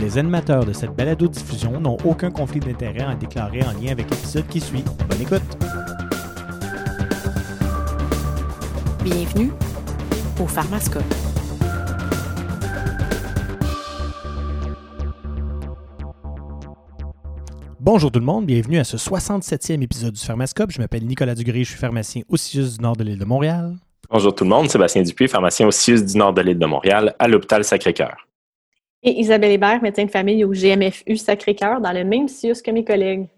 Les animateurs de cette balado-diffusion n'ont aucun conflit d'intérêt à déclarer en lien avec l'épisode qui suit. Bonne écoute! Bienvenue au Pharmascope. Bonjour tout le monde, bienvenue à ce 67e épisode du Pharmascope. Je m'appelle Nicolas Dugré, je suis pharmacien au CIUS du nord de l'île de Montréal. Bonjour tout le monde, Sébastien Dupuis, pharmacien au CIUS du nord de l'île de Montréal, à l'hôpital Sacré-Cœur. Et Isabelle Hébert, médecin de famille au GMFU Sacré-Cœur, dans le même CIUS que mes collègues.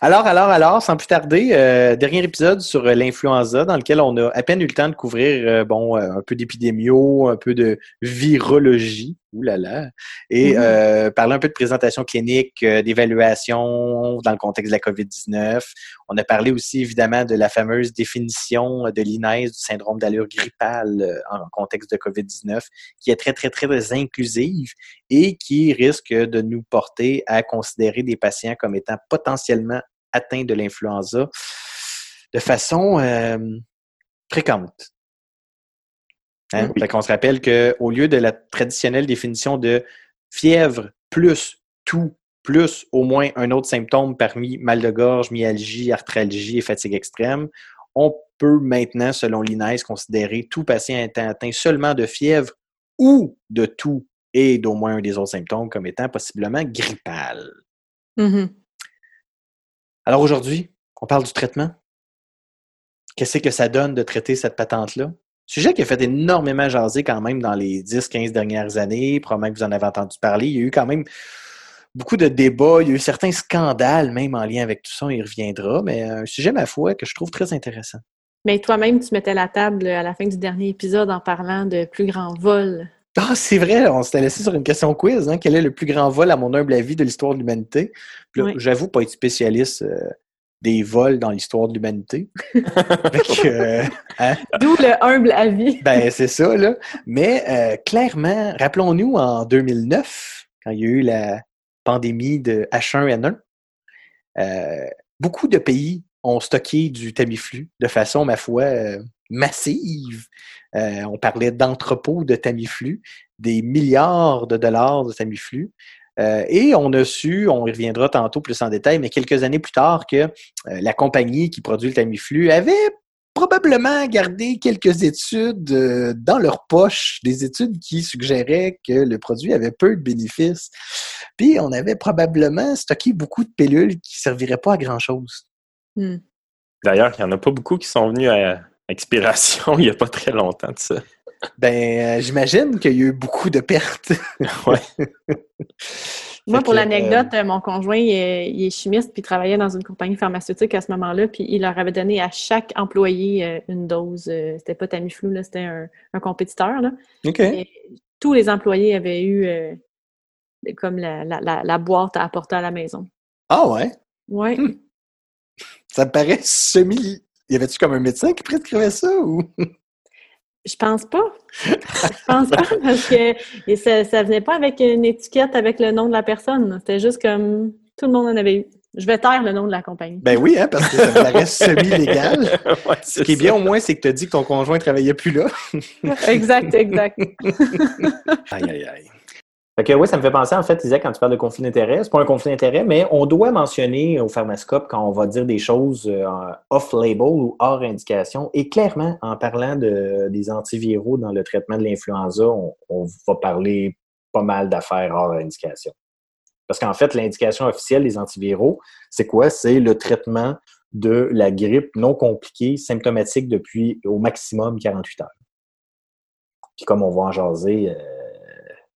Alors, alors, alors, sans plus tarder, euh, dernier épisode sur euh, l'influenza dans lequel on a à peine eu le temps de couvrir euh, un peu d'épidémio, un peu de virologie, ouh là là, et Mhm. parler un peu de présentation clinique, euh, d'évaluation dans le contexte de la COVID-19. On a parlé aussi évidemment de la fameuse définition de l'INES du syndrome d'allure grippale euh, en contexte de COVID-19, qui est très, très, très inclusive et qui risque de nous porter à considérer des patients comme étant potentiellement atteints de l'influenza de façon euh, fréquente. Hein? Oui. Fait qu'on se rappelle qu'au lieu de la traditionnelle définition de fièvre plus tout plus au moins un autre symptôme parmi mal de gorge, myalgie, arthralgie et fatigue extrême, on peut maintenant, selon l'INES, considérer tout patient étant atteint seulement de fièvre ou de tout et d'au moins un des autres symptômes comme étant possiblement grippal. Mhm. Alors aujourd'hui, on parle du traitement. Qu'est-ce que ça donne de traiter cette patente-là? Sujet qui a fait énormément jaser quand même dans les 10-15 dernières années. Probablement que vous en avez entendu parler. Il y a eu quand même beaucoup de débats. Il y a eu certains scandales même en lien avec tout ça. On y reviendra. Mais un sujet, ma foi, que je trouve très intéressant. Mais toi-même, tu mettais la table à la fin du dernier épisode en parlant de plus grand vol. Ah, c'est vrai, on s'était laissé sur une question quiz. Hein? Quel est le plus grand vol, à mon humble avis, de l'histoire de l'humanité? Oui. J'avoue pas être spécialiste euh, des vols dans l'histoire de l'humanité. Euh, hein? D'où le humble avis. Ben, c'est ça, là. Mais euh, clairement, rappelons-nous en 2009, quand il y a eu la pandémie de H1N1, euh, beaucoup de pays ont stocké du Tamiflu de façon, ma foi, euh, massive. Euh, on parlait d'entrepôts de Tamiflu, des milliards de dollars de Tamiflu. Euh, et on a su, on y reviendra tantôt plus en détail, mais quelques années plus tard, que euh, la compagnie qui produit le Tamiflu avait probablement gardé quelques études euh, dans leur poche, des études qui suggéraient que le produit avait peu de bénéfices. Puis on avait probablement stocké beaucoup de pilules qui serviraient pas à grand-chose. Hmm. D'ailleurs, il n'y en a pas beaucoup qui sont venus à expiration il n'y a pas très longtemps de ça. Ben, euh, j'imagine qu'il y a eu beaucoup de pertes. Ouais. Moi, pour que, l'anecdote, euh, mon conjoint, il est, il est chimiste puis il travaillait dans une compagnie pharmaceutique à ce moment-là, puis il leur avait donné à chaque employé euh, une dose. euh, c'était pas Tamiflu, là, c'était un, un compétiteur. Là. OK. Et tous les employés avaient eu euh, comme la, la, la, la boîte à apporter à la maison. Ah ouais? Ouais. Hmm. Ça me paraît semi... Y avait-tu comme un médecin qui prescrivait ça ou? Je pense pas. Je pense pas parce que et ça, ça venait pas avec une étiquette avec le nom de la personne. C'était juste comme tout le monde en avait eu. Je vais taire le nom de la compagnie. Ben oui, hein, parce que ça me paraît semi-légal. Ouais, Ce qui est ça. bien au moins, c'est que tu as dit que ton conjoint travaillait plus là. exact, exact. Aïe, aïe, aïe. Fait que oui, ça me fait penser, en fait, Isaac, quand tu parles de conflit d'intérêt, c'est pas un conflit d'intérêt, mais on doit mentionner au pharmascope quand on va dire des choses euh, off-label ou hors indication. Et clairement, en parlant de, des antiviraux dans le traitement de l'influenza, on, on va parler pas mal d'affaires hors indication. Parce qu'en fait, l'indication officielle des antiviraux, c'est quoi? C'est le traitement de la grippe non compliquée, symptomatique depuis au maximum 48 heures. Puis comme on va en jaser, euh,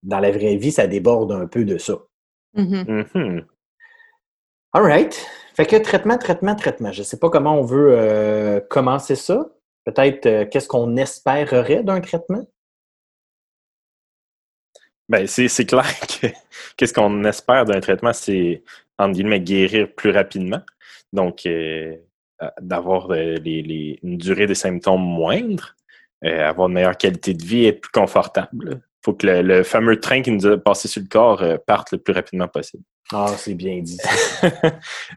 dans la vraie vie, ça déborde un peu de ça. Mhm. All right. Fait que traitement, traitement, traitement. Je ne sais pas comment on veut euh, commencer ça. Peut-être euh, qu'est-ce qu'on espérerait d'un traitement? Ben, c'est c'est clair que qu'est-ce qu'on espère d'un traitement, c'est, entre guillemets, guérir plus rapidement. Donc, euh, d'avoir les, les- une durée des symptômes moindre, euh, avoir une meilleure qualité de vie et être plus confortable. Il faut que le, le fameux train qui nous a passé sur le corps euh, parte le plus rapidement possible. Ah, c'est bien dit.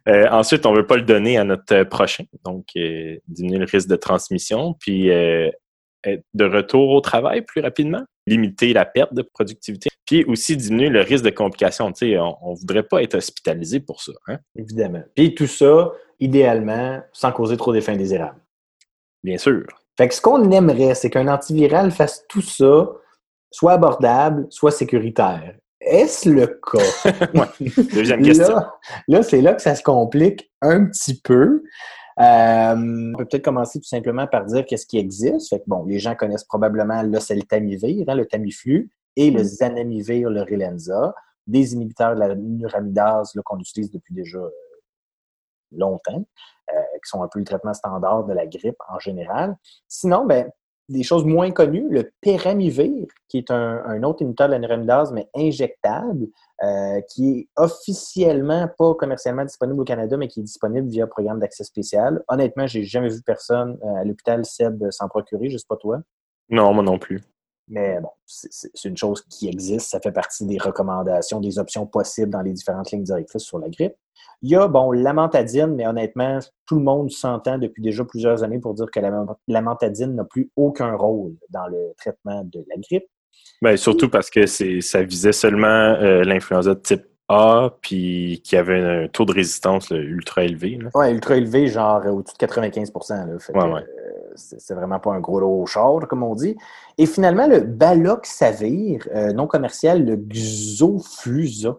Euh, ensuite, on ne veut pas le donner à notre euh, prochain, donc euh, diminuer le risque de transmission, puis être de retour au travail plus rapidement. limiter la perte de productivité, puis aussi diminuer le risque de complications. On ne voudrait pas être hospitalisé pour ça. Hein? Évidemment. Puis tout ça, idéalement, sans causer trop d'effets indésirables. Bien sûr. Fait que ce qu'on aimerait, c'est qu'un antiviral fasse tout ça, soit abordable, soit sécuritaire. Est-ce le cas? Deuxième question. Là, là c'est là que ça se complique un petit peu. Euh, on peut peut-être commencer tout simplement par dire qu'est-ce qui existe. Fait que, bon, les gens connaissent probablement l'oseltamivir, hein, le Tamiflu, et le zanamivir, le Relenza, des inhibiteurs de la nuramidase qu'on utilise depuis déjà euh, longtemps, euh, qui sont un peu le traitement standard de la grippe en général. Sinon, ben, des choses moins connues, le péramivir, qui est un, autre inhibiteur de mais injectable, euh, qui est officiellement pas commercialement disponible au Canada, mais qui est disponible via programme d'accès spécial. Honnêtement, j'ai jamais vu personne euh, à l'hôpital SEB s'en procurer, je sais pas toi. Non, moi non plus. Mais bon, c'est une chose qui existe, ça fait partie des recommandations, des options possibles dans les différentes lignes directrices sur la grippe. Il y a, bon, l'amantadine, mais honnêtement, tout le monde s'entend depuis déjà plusieurs années pour dire que l'amantadine n'a plus aucun rôle dans le traitement de la grippe. Bien, surtout parce que ça visait seulement euh, l'influenza de type A, puis qui avait un taux de résistance ultra élevé. Oui, ultra élevé, genre au-dessus de 95 là. ouais, c'est vraiment pas un gros lot char, comme on dit. Et finalement, le Baloxavir, euh, non commercial, le Xofusa,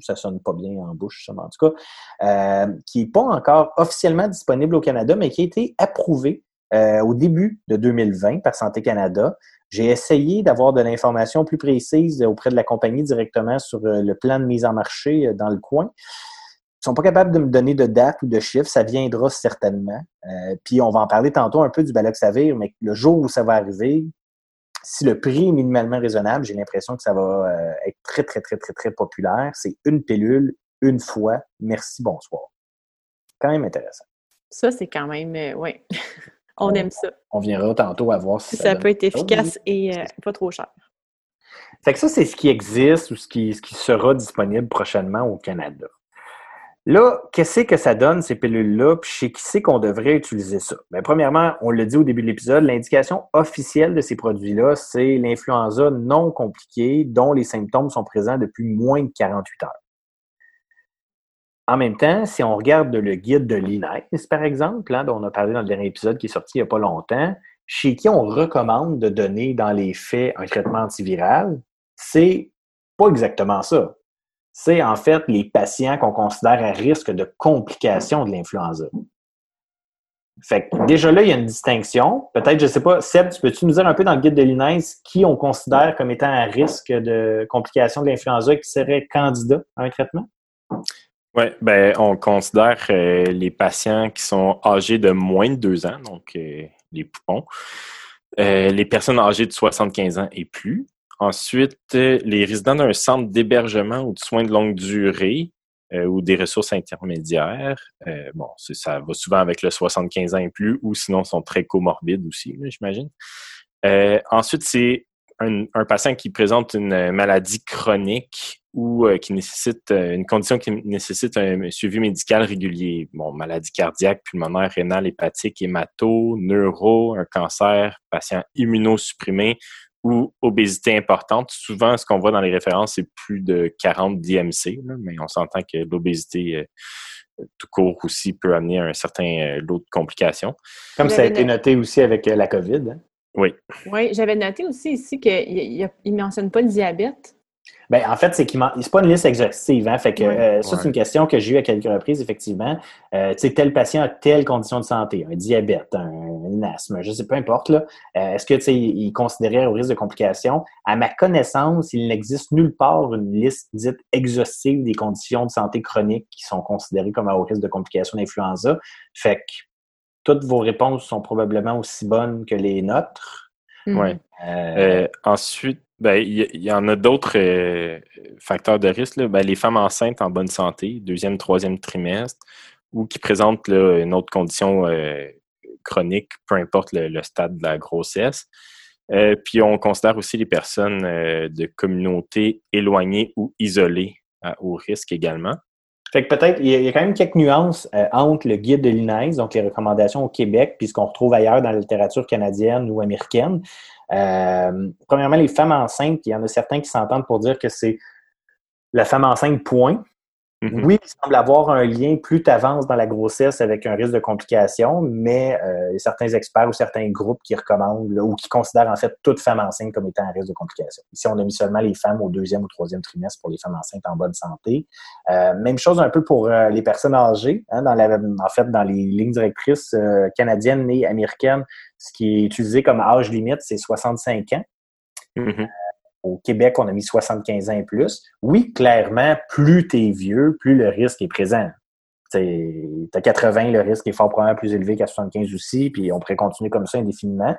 ça sonne pas bien en bouche, ça, en tout cas, euh, qui n'est pas encore officiellement disponible au Canada, mais qui a été approuvé euh, au début de 2020 par Santé Canada. J'ai essayé d'avoir de l'information plus précise auprès de la compagnie directement sur le plan de mise en marché dans le coin. Ils sont pas capables de me donner de date ou de chiffres. Ça viendra certainement. Euh, puis on va en parler tantôt un peu du Baloxavir, mais le jour où ça va arriver, si le prix est minimalement raisonnable, j'ai l'impression que ça va euh, être très, très, très, très, très populaire. C'est une pilule, une fois. Merci, bonsoir. Quand même intéressant. Ça, c'est quand même, euh, oui. on, aime ça. On viendra tantôt à voir si ça, ça peut être efficace et pas trop cher. Fait que ça, c'est ce qui existe ou ce qui, ce qui sera disponible prochainement au Canada. Là, qu'est-ce que ça donne, ces pilules-là, puis chez qui c'est qu'on devrait utiliser ça? Bien, premièrement, on l'a dit au début de l'épisode, l'indication officielle de ces produits-là, c'est l'influenza non compliquée dont les symptômes sont présents depuis moins de 48 heures. En même temps, si on regarde le guide de l'INES, par exemple, hein, dont on a parlé dans le dernier épisode qui est sorti il n'y a pas longtemps, chez qui on recommande de donner dans les faits un traitement antiviral, c'est pas exactement ça c'est en fait les patients qu'on considère à risque de complications de l'influenza. Fait que déjà là, il y a une distinction. Peut-être, je ne sais pas, Seb, tu peux-tu nous dire un peu dans le guide de l'INES qui on considère comme étant à risque de complications de l'influenza et qui serait candidat à un traitement? Oui, ben, on considère euh, les patients qui sont âgés de moins de deux ans, donc euh, les poupons, euh, les personnes âgées de 75 ans et plus, Ensuite, euh, les résidents d'un centre d'hébergement ou de soins de longue durée euh, ou des ressources intermédiaires, euh, bon, ça va souvent avec le 75 ans et plus, ou sinon sont très comorbides aussi, j'imagine. ensuite, c'est un, patient qui présente une maladie chronique ou qui nécessite une condition qui nécessite un suivi médical régulier. Bon, maladie cardiaque, pulmonaire, rénale, hépatique, hémato, neuro, un cancer, patient immunosupprimé ou obésité importante. Souvent, ce qu'on voit dans les références, c'est plus de 40 DMC, mais on s'entend que l'obésité euh, tout court aussi peut amener un certain euh, lot de complications. Comme ça a été noté aussi avec euh, la COVID. Hein? Oui. Oui, j'avais noté aussi ici qu'il ne mentionne pas le diabète. Ben, en fait, c'est qu'il c'est pas une liste exhaustive. Hein? Fait que euh, ça, c'est une question que j'ai eue à quelques reprises, effectivement. Euh, tu sais, tel patient a telle condition de santé, un diabète, un, asthme, je sais peu importe. Là. Euh, est-ce que tu sais, il est considéré au risque de complications? À ma connaissance, il n'existe nulle part une liste dite exhaustive des conditions de santé chroniques qui sont considérées comme à haut risque de complications d'influenza. Fait que toutes vos réponses sont probablement aussi bonnes que les nôtres. Oui. ensuite, ben, il y, en a d'autres euh, facteurs de risque. Ben, les femmes enceintes en bonne santé, deuxième, troisième trimestre, ou qui présentent une autre condition euh, chronique, peu importe le, stade de la grossesse. Euh, puis on considère aussi les personnes de communautés éloignées ou isolées au risque également. Fait que peut-être, il y, a quand même quelques nuances entre le guide de l'INES, donc les recommandations au Québec, puis ce qu'on retrouve ailleurs dans la littérature canadienne ou américaine. Euh, premièrement, les femmes enceintes, il y en a certains qui s'entendent pour dire que c'est la femme enceinte, point. Mhm. Oui, il semble avoir un lien plus tu avances dans la grossesse avec un risque de complications, mais euh, il y a certains experts ou certains groupes qui recommandent là, ou qui considèrent en fait toute femme enceinte comme étant un risque de complications. Ici, on a mis seulement les femmes au deuxième ou troisième trimestre pour les femmes enceintes en bonne santé. Euh, même chose un peu pour euh, les personnes âgées. Hein, dans la, en fait, dans les lignes directrices canadiennes et américaines, ce qui est utilisé comme âge limite, c'est 65 ans. Mhm. Au Québec, on a mis 75 ans et plus. Oui, clairement, plus tu es vieux, plus le risque est présent. Tu as 80, le risque est fort probablement plus élevé qu'à 75 aussi, puis on pourrait continuer comme ça indéfiniment.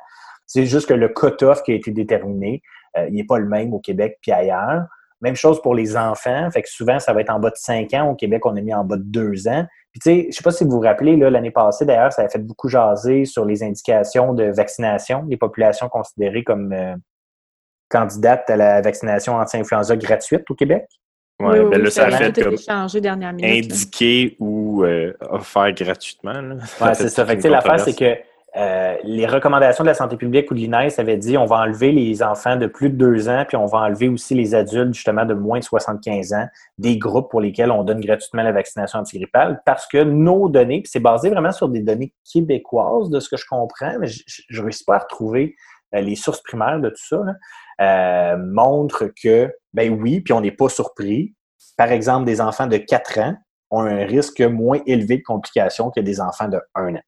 C'est juste que le cut-off qui a été déterminé, euh, il n'est pas le même au Québec puis ailleurs. Même chose pour les enfants. Fait que souvent, ça va être en bas de 5 ans. Au Québec, on a mis en bas de 2 ans. Puis tu sais, je sais pas si vous vous rappelez, l'année passée, d'ailleurs, ça a fait beaucoup jaser sur les indications de vaccination, les populations considérées comme euh, candidates à la vaccination anti-influenza gratuite au Québec? Ouais, Oui, oui, ben là, oui, ça a fait comme changé dernière minute. là. indiqué ou euh, offert gratuitement. Ouais, c'est ça. toute Fait que, une tu sais, l'affaire, c'est que euh, les recommandations de la santé publique ou de l'INES avaient dit on va enlever les enfants de plus de deux ans, puis on va enlever aussi les adultes, justement, de moins de 75 ans, des groupes pour lesquels on donne gratuitement la vaccination antigrippale, parce que nos données, puis c'est basé vraiment sur des données québécoises, de ce que je comprends, mais je ne réussis pas à retrouver euh, les sources primaires de tout ça, euh, montrent que, ben oui, puis on n'est pas surpris. Par exemple, des enfants de 4 ans ont un risque moins élevé de complications que des enfants de 1 an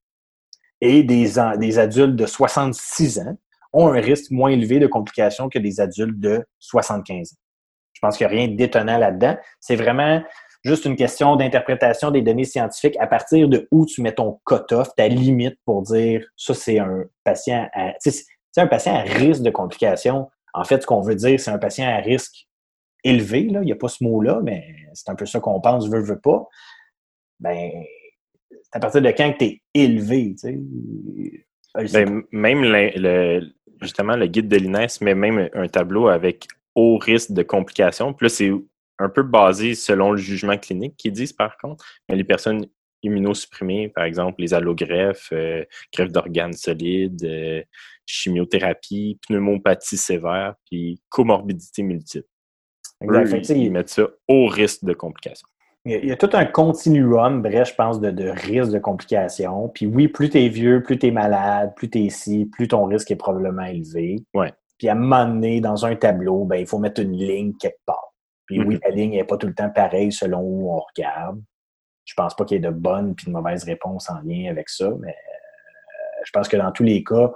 et des, des adultes de 66 ans ont un risque moins élevé de complications que des adultes de 75 ans. Je pense qu'il n'y a rien d'étonnant là-dedans. C'est vraiment juste une question d'interprétation des données scientifiques à partir de où tu mets ton cut-off, ta limite pour dire ça, c'est un patient à, sais, un patient à risque de complications. En fait, ce qu'on veut dire, c'est un patient à risque élevé. Là. Il n'y a pas ce mot-là, mais c'est un peu ça qu'on pense, veut, veut pas. Ben, c'est à partir de quand que tu es élevé, tu Ben, même le, justement, le guide de l'INES met même un tableau avec haut risque de complications. Puis là, c'est un peu basé selon le jugement clinique qu'ils disent, par contre. Mais les personnes immunosupprimées, par exemple, les allogreffes, euh, greffe d'organes solides, euh, chimiothérapie, pneumopathie sévère, puis comorbidité multiple. exact. Eux, ils mettent ça au risque de complications. Il y, a, tout un continuum, bref, je pense, de, de risque de complications. Puis oui, plus tu es vieux, plus tu es malade, plus tu es ici, plus ton risque est probablement élevé. Ouais. Puis à un moment donné, dans un tableau, ben, il faut mettre une ligne quelque part. Puis oui, Mhm. la ligne n'est pas tout le temps pareille selon où on regarde. Je pense pas qu'il y ait de bonnes puis de mauvaises réponses en lien avec ça, mais euh, je pense que dans tous les cas,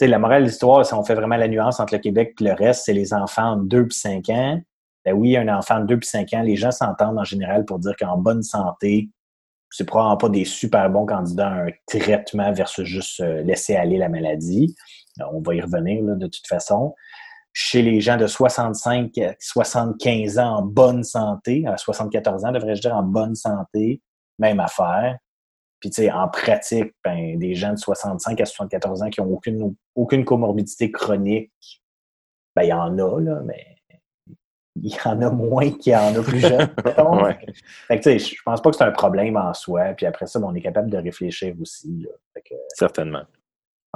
sais, la morale de l'histoire, si on fait vraiment la nuance entre le Québec et le reste, c'est les enfants de 2 puis 5 ans. Ben oui, un enfant de 2 puis 5 ans, les gens s'entendent en général pour dire qu'en bonne santé, c'est probablement pas des super bons candidats à un traitement versus juste euh, laisser aller la maladie. Euh, On va y revenir de toute façon. Chez les gens de 65 à 75 ans en bonne santé, à 74 ans, devrais-je dire, en bonne santé, même affaire. Puis, tu sais, en pratique, ben, des gens de 65 à 74 ans qui n'ont aucune, aucune comorbidité chronique, ben, il y en a, là, mais il y en a moins qu'il y en a plus jeunes. Ouais. Fait que, tu sais, je pense pas que c'est un problème en soi. Puis après ça, ben, on est capable de réfléchir aussi. là. Fait que, Certainement.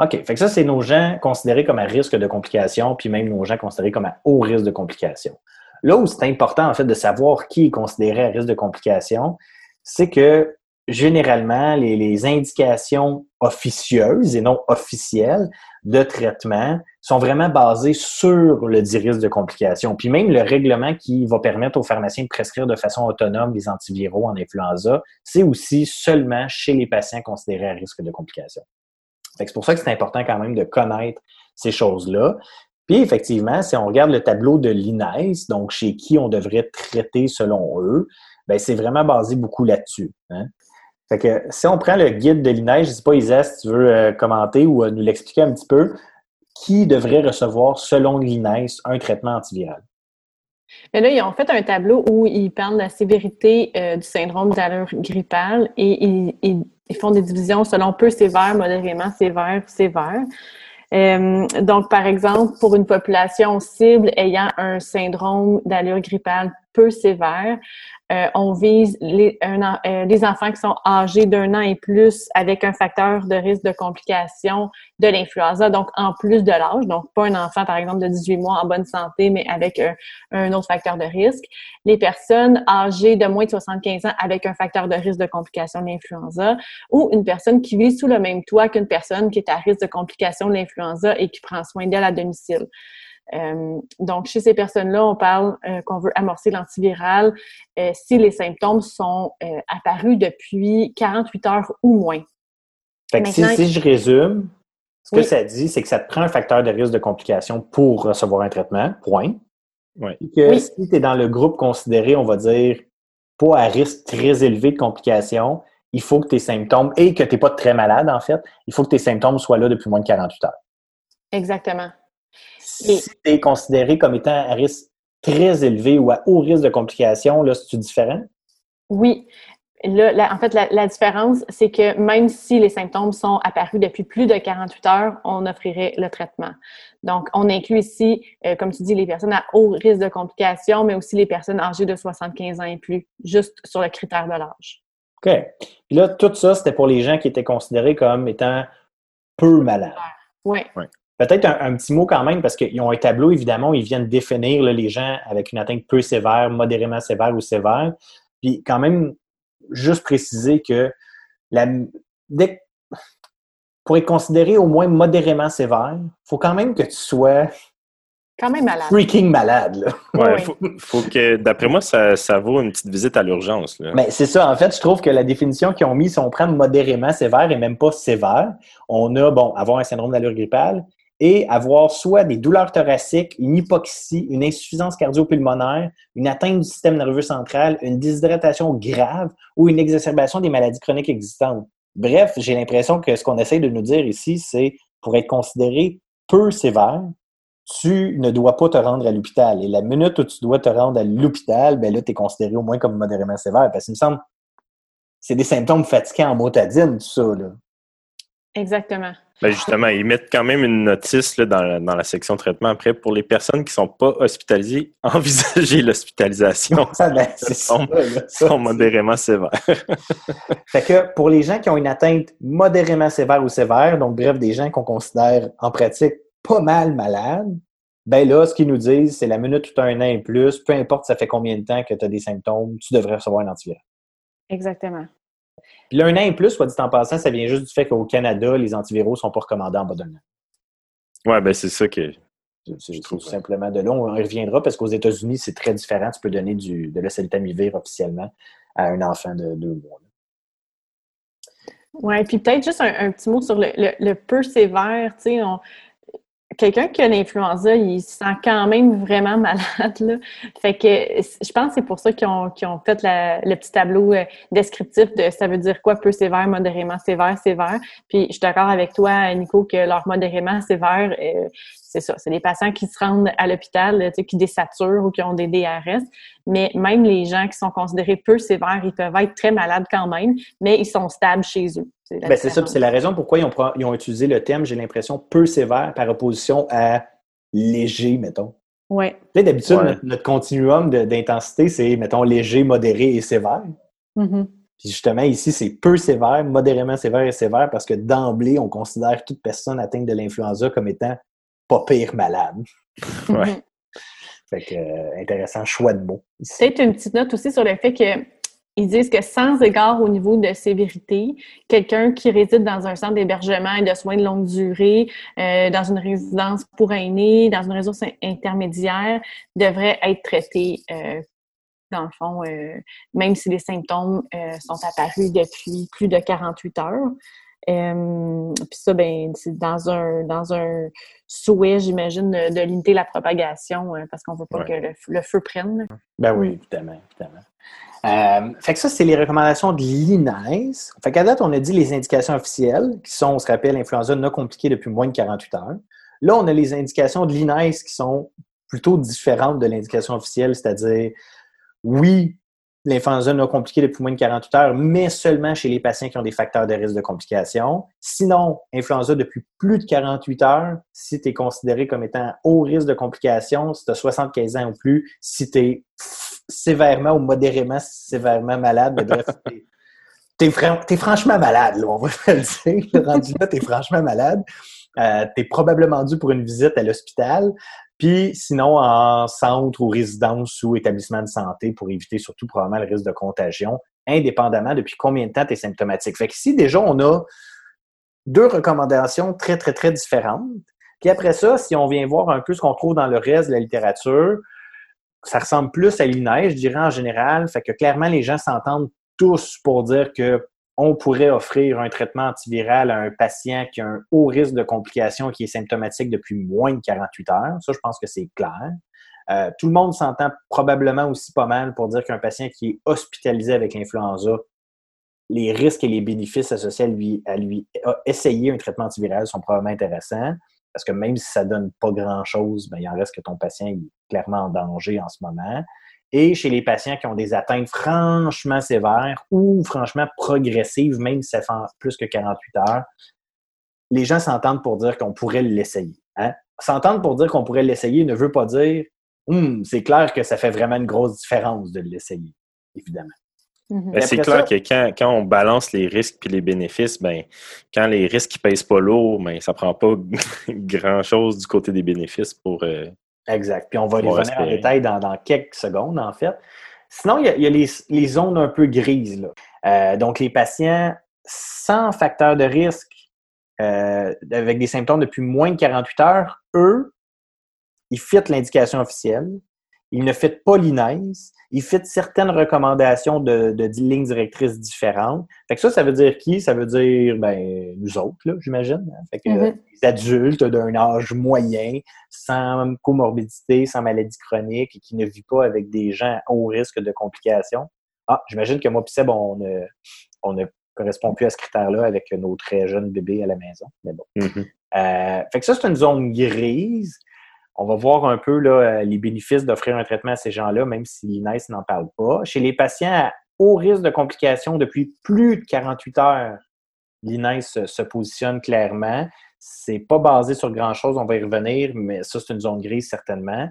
OK. Fait que ça, c'est nos gens considérés comme à risque de complications, puis même nos gens considérés comme à haut risque de complications. Là où c'est important, en fait, de savoir qui est considéré à risque de complications, c'est que généralement, les, les indications officieuses et non officielles de traitement sont vraiment basées sur le risque de complications. Puis même le règlement qui va permettre aux pharmaciens de prescrire de façon autonome les antiviraux en influenza, c'est aussi seulement chez les patients considérés à risque de complications. C'est pour ça que c'est important quand même de connaître ces choses-là. Puis effectivement, si on regarde le tableau de l'INES, donc chez qui on devrait traiter selon eux, ben c'est vraiment basé beaucoup là-dessus. Hein? Si on prend le guide de l'INES, je ne sais pas Isa si tu veux euh, commenter ou euh, nous l'expliquer un petit peu, qui devrait recevoir selon l'INES un traitement antiviral? Mais là, ils ont fait un tableau où ils parlent de la sévérité euh, du syndrome d'allure grippale et ils, font des divisions selon peu sévère, modérément sévère, sévère. Donc, par exemple, pour une population cible ayant un syndrome d'allure grippale peu sévère. Euh, on vise les, euh, enfants qui sont âgés d'un an et plus avec un facteur de risque de complication de l'influenza, donc en plus de l'âge, donc pas un enfant, par exemple, de 18 mois en bonne santé, mais avec un, un, autre facteur de risque. Les personnes âgées de moins de 75 ans avec un facteur de risque de complication de l'influenza ou une personne qui vit sous le même toit qu'une personne qui est à risque de complication de l'influenza et qui prend soin d'elle à domicile. Euh, donc, chez ces personnes-là, on parle euh, qu'on veut amorcer l'antiviral euh, si les symptômes sont apparus depuis 48 heures ou moins. Fait que si, je résume, ce que ça dit, c'est que ça te prend un facteur de risque de complication pour recevoir un traitement, point. Et que si tu es dans le groupe considéré, on va dire, pas à risque très élevé de complications, il faut que tes symptômes, et que tu n'es pas très malade en fait, il faut que tes symptômes soient là depuis moins de 48 heures. Exactement si tu es considéré comme étant à risque très élevé ou à haut risque de complications, là, c'est-tu différent? Oui. Là, en fait, la, différence, c'est que même si les symptômes sont apparus depuis plus de 48 heures, on offrirait le traitement. Donc, on inclut ici, euh, comme tu dis, les personnes à haut risque de complications, mais aussi les personnes âgées de 75 ans et plus, juste sur le critère de l'âge. OK. Puis là, tout ça, c'était pour les gens qui étaient considérés comme étant peu malades. Oui. Peut-être un, petit mot quand même, parce qu'ils ont un tableau, évidemment, où ils viennent définir les gens avec une atteinte peu sévère, modérément sévère ou sévère. Puis quand même, juste préciser que la, pour être considéré au moins modérément sévère, il faut quand même que tu sois quand même malade. Freaking malade, là. faut, que, d'après moi, ça, ça, vaut une petite visite à l'urgence. Mais c'est ça, en fait, je trouve que la définition qu'ils ont mise, si on prend modérément sévère et même pas sévère, on a, bon, avoir un syndrome d'allure grippale, et avoir soit des douleurs thoraciques, une hypoxie, une insuffisance cardio-pulmonaire, une atteinte du système nerveux central, une déshydratation grave ou une exacerbation des maladies chroniques existantes. Bref, j'ai l'impression que ce qu'on essaie de nous dire ici, c'est pour être considéré peu sévère, tu ne dois pas te rendre à l'hôpital. Et la minute où tu dois te rendre à l'hôpital, ben là, tu es considéré au moins comme modérément sévère. Parce qu'il me semble c'est des symptômes fatigants en motadine, tout ça. Là. Exactement. Ben justement, ils mettent quand même une notice là, dans, dans, la section traitement après pour les personnes qui ne sont pas hospitalisées, envisager l'hospitalisation. ça, ben, c'est sont, sont modérément sévères. fait que pour les gens qui ont une atteinte modérément sévère ou sévère, donc bref, des gens qu'on considère en pratique pas mal malades, ben là, ce qu'ils nous disent, c'est la minute as un an et plus, peu importe ça fait combien de temps que tu as des symptômes, tu devrais recevoir un antiviral. Exactement. Puis là, un an et plus, soit dit en passant, ça vient juste du fait qu'au Canada, les antiviraux ne sont pas recommandés en bas d'un an. Oui, ben c'est ça que je trouve simplement de là. On y reviendra parce qu'aux États-Unis, c'est très différent. Tu peux donner du, de l'oseltamivir officiellement à un enfant de deux mois. Oui, puis peut-être juste un, petit mot sur le, le, peu sévère. Tu sais, on, quelqu'un qui a l'influenza, il se sent quand même vraiment malade. Là. Fait que je pense que c'est pour ça qu'ils ont, ont, fait le petit tableau euh, descriptif de ça veut dire quoi peu sévère, modérément sévère, sévère. Puis je suis d'accord avec toi, Nico, que leur modérément sévère, euh, c'est ça, c'est des patients qui se rendent à l'hôpital, qui désaturent ou qui ont des DRS. Mais même les gens qui sont considérés peu sévères, ils peuvent être très malades quand même, mais ils sont stables chez eux. C'est ben, ça, c'est la raison pourquoi ils ont, ils ont utilisé le thème, j'ai l'impression, peu sévère par opposition à léger, mettons. Oui. D'habitude, notre, continuum d'intensité, c'est, mettons, léger, modéré et sévère. Mm-hmm. Puis justement, ici, c'est peu sévère, modérément sévère et sévère parce que d'emblée, on considère toute personne atteinte de l'influenza comme étant pas pire malade. ouais. Fait que, euh, intéressant choix de mots. Peut-être une petite note aussi sur le fait que ils disent que sans égard au niveau de sévérité, quelqu'un qui réside dans un centre d'hébergement et de soins de longue durée, euh, dans une résidence pour aînés, dans une ressource intermédiaire, devrait être traité, euh, dans le fond, même si les symptômes sont apparus depuis plus de 48 heures. Euh, puis ça, ben, c'est dans un, dans un souhait, j'imagine, de, limiter la propagation euh, parce qu'on ne veut pas que le, feu prenne. Ben oui, évidemment, évidemment. Euh, fait que ça, c'est les recommandations de l'INES. Fait qu'à date, on a dit les indications officielles, qui sont, on se rappelle, l'influenza non compliquée depuis moins de 48 heures. Là, on a les indications de l'INES qui sont plutôt différentes de l'indication officielle, c'est-à-dire, oui, l'influenza non compliquée depuis moins de 48 heures, mais seulement chez les patients qui ont des facteurs de risque de complication. Sinon, influenza depuis plus de 48 heures, si tu es considéré comme étant haut risque de complication, si tu as 75 ans ou plus, si tu es sévèrement ou modérément sévèrement malade, mais bref, t'es, franchement malade, là, on va le dire. Rendu là, t'es franchement malade. Euh, t'es probablement dû pour une visite à l'hôpital. Puis sinon, en centre ou résidence ou établissement de santé pour éviter surtout probablement le risque de contagion, indépendamment depuis combien de temps tu es symptomatique. Fait qu'ici, déjà, on a deux recommandations très, très, très différentes. Puis après ça, si on vient voir un peu ce qu'on trouve dans le reste de la littérature, ça ressemble plus à l'INES, je dirais en général. Fait que clairement, les gens s'entendent tous pour dire que on pourrait offrir un traitement antiviral à un patient qui a un haut risque de complications qui est symptomatique depuis moins de 48 heures. Ça, je pense que c'est clair. Euh, tout le monde s'entend probablement aussi pas mal pour dire qu'un patient qui est hospitalisé avec l'influenza, les risques et les bénéfices associés à lui, à lui essayer un traitement antiviral sont probablement intéressants. Parce que même si ça donne pas grand-chose, ben, il en reste que ton patient est clairement en danger en ce moment. Et chez les patients qui ont des atteintes franchement sévères ou franchement progressives, même si ça fait plus que 48 heures, les gens s'entendent pour dire qu'on pourrait l'essayer. Hein? S'entendre pour dire qu'on pourrait l'essayer ne veut pas dire hum, c'est clair que ça fait vraiment une grosse différence de l'essayer, évidemment. Mm-hmm. Ben, c'est clair que quand, on balance les risques et les bénéfices, ben, quand les risques ne pèsent pas lourd, ben, ça ne prend pas grand-chose du côté des bénéfices pour, euh, Exact. Puis on va revenir en détail dans, quelques secondes, en fait. Sinon, il y a, les, zones un peu grises. Là. Euh, donc, les patients sans facteur de risque, euh, avec des symptômes depuis moins de 48 heures, eux, ils fitent l'indication officielle. Ils ne fitent pas l'INES il fit certaines recommandations de, de, lignes directrices différentes. Fait que ça, ça veut dire qui? Ça veut dire ben, nous autres, là, j'imagine. Fait que mm-hmm. les adultes d'un âge moyen, sans comorbidité, sans maladie chronique et qui ne vivent pas avec des gens au risque de complications. Ah, j'imagine que moi et Seb, on ne, on ne correspond plus à ce critère-là avec nos très jeunes bébés à la maison. Mais bon. Mm-hmm. Euh, fait que ça, c'est une zone grise on va voir un peu euh, les bénéfices d'offrir un traitement à ces gens-là, même si l'INES n'en parle pas. Chez les patients à haut risque de complications depuis plus de 48 heures, l'INES se, positionne clairement. C'est pas basé sur grand-chose, on va y revenir, mais ça, c'est une zone grise certainement.